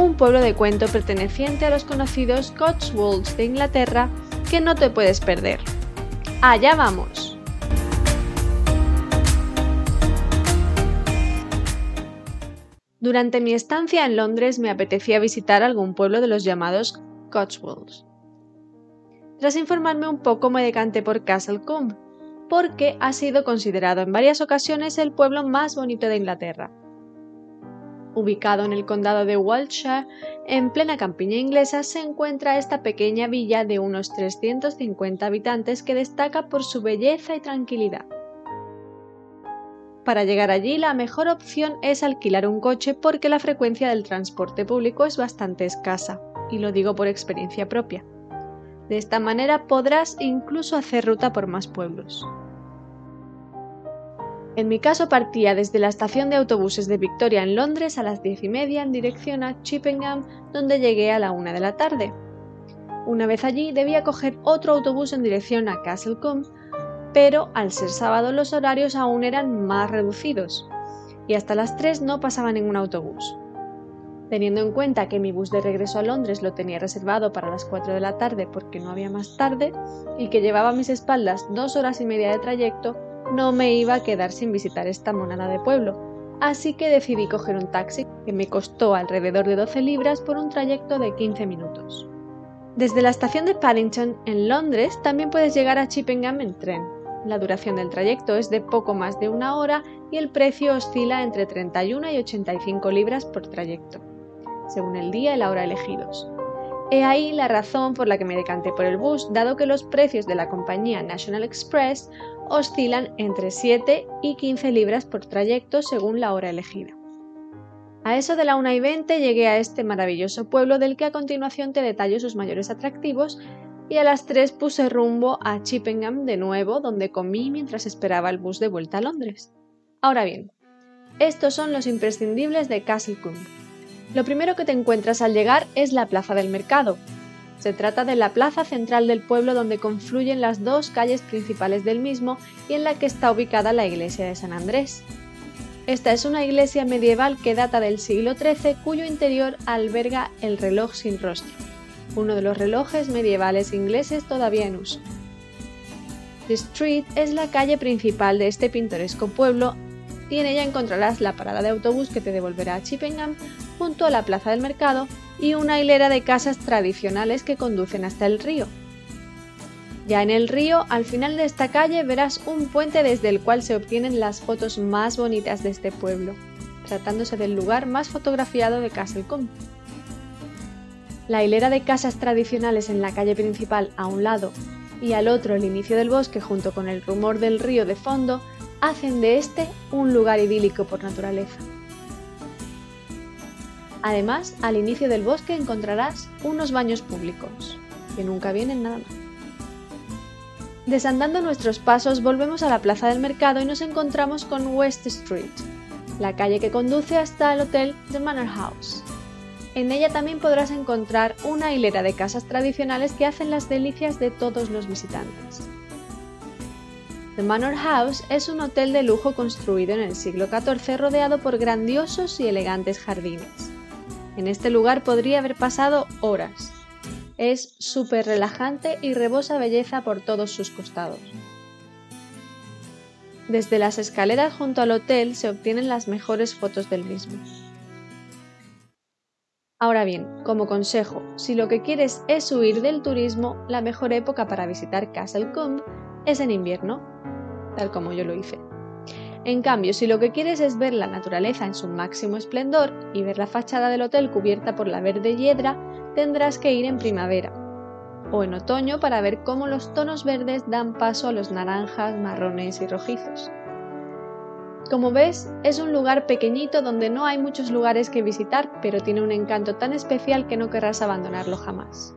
un pueblo de cuento perteneciente a los conocidos Cotswolds de Inglaterra que no te puedes perder. ¡Allá vamos! Durante mi estancia en Londres me apetecía visitar algún pueblo de los llamados Cotswolds. Tras informarme un poco me decanté por Castle Combe, porque ha sido considerado en varias ocasiones el pueblo más bonito de Inglaterra. Ubicado en el condado de Wiltshire, en plena campiña inglesa, se encuentra esta pequeña villa de unos 350 habitantes que destaca por su belleza y tranquilidad. Para llegar allí la mejor opción es alquilar un coche porque la frecuencia del transporte público es bastante escasa, y lo digo por experiencia propia. De esta manera podrás incluso hacer ruta por más pueblos. En mi caso partía desde la estación de autobuses de Victoria en Londres a las diez y media en dirección a Chippenham, donde llegué a la una de la tarde. Una vez allí debía coger otro autobús en dirección a Castlecombe, pero al ser sábado los horarios aún eran más reducidos, y hasta las 3 no pasaba ningún autobús. Teniendo en cuenta que mi bus de regreso a Londres lo tenía reservado para las 4 de la tarde porque no había más tarde, y que llevaba a mis espaldas dos horas y media de trayecto, no me iba a quedar sin visitar esta monada de pueblo, así que decidí coger un taxi que me costó alrededor de 12 libras por un trayecto de 15 minutos. Desde la estación de Paddington, en Londres, también puedes llegar a Chippenham en tren. La duración del trayecto es de poco más de una hora y el precio oscila entre 31 y 85 libras por trayecto, según el día y la hora elegidos. He ahí la razón por la que me decanté por el bus, dado que los precios de la compañía National Express oscilan entre 7 y 15 libras por trayecto según la hora elegida. A eso de la 1 y 20 llegué a este maravilloso pueblo del que a continuación te detallo sus mayores atractivos y a las 3 puse rumbo a Chippenham de nuevo donde comí mientras esperaba el bus de vuelta a Londres. Ahora bien, estos son los imprescindibles de Castlecombe lo primero que te encuentras al llegar es la Plaza del Mercado. Se trata de la plaza central del pueblo donde confluyen las dos calles principales del mismo y en la que está ubicada la iglesia de San Andrés. Esta es una iglesia medieval que data del siglo XIII cuyo interior alberga el reloj sin rostro, uno de los relojes medievales ingleses todavía en uso. The Street es la calle principal de este pintoresco pueblo y en ella encontrarás la parada de autobús que te devolverá a Chippenham junto a la plaza del mercado y una hilera de casas tradicionales que conducen hasta el río. Ya en el río, al final de esta calle verás un puente desde el cual se obtienen las fotos más bonitas de este pueblo, tratándose del lugar más fotografiado de Castlecombe. La hilera de casas tradicionales en la calle principal a un lado y al otro el inicio del bosque junto con el rumor del río de fondo hacen de este un lugar idílico por naturaleza. Además, al inicio del bosque encontrarás unos baños públicos, que nunca vienen nada más. Desandando nuestros pasos, volvemos a la plaza del mercado y nos encontramos con West Street, la calle que conduce hasta el hotel The Manor House. En ella también podrás encontrar una hilera de casas tradicionales que hacen las delicias de todos los visitantes. The Manor House es un hotel de lujo construido en el siglo XIV rodeado por grandiosos y elegantes jardines. En este lugar podría haber pasado horas. Es súper relajante y rebosa belleza por todos sus costados. Desde las escaleras junto al hotel se obtienen las mejores fotos del mismo. Ahora bien, como consejo, si lo que quieres es huir del turismo, la mejor época para visitar Castle Combe es en invierno, tal como yo lo hice. En cambio, si lo que quieres es ver la naturaleza en su máximo esplendor y ver la fachada del hotel cubierta por la verde hiedra, tendrás que ir en primavera o en otoño para ver cómo los tonos verdes dan paso a los naranjas, marrones y rojizos. Como ves, es un lugar pequeñito donde no hay muchos lugares que visitar, pero tiene un encanto tan especial que no querrás abandonarlo jamás.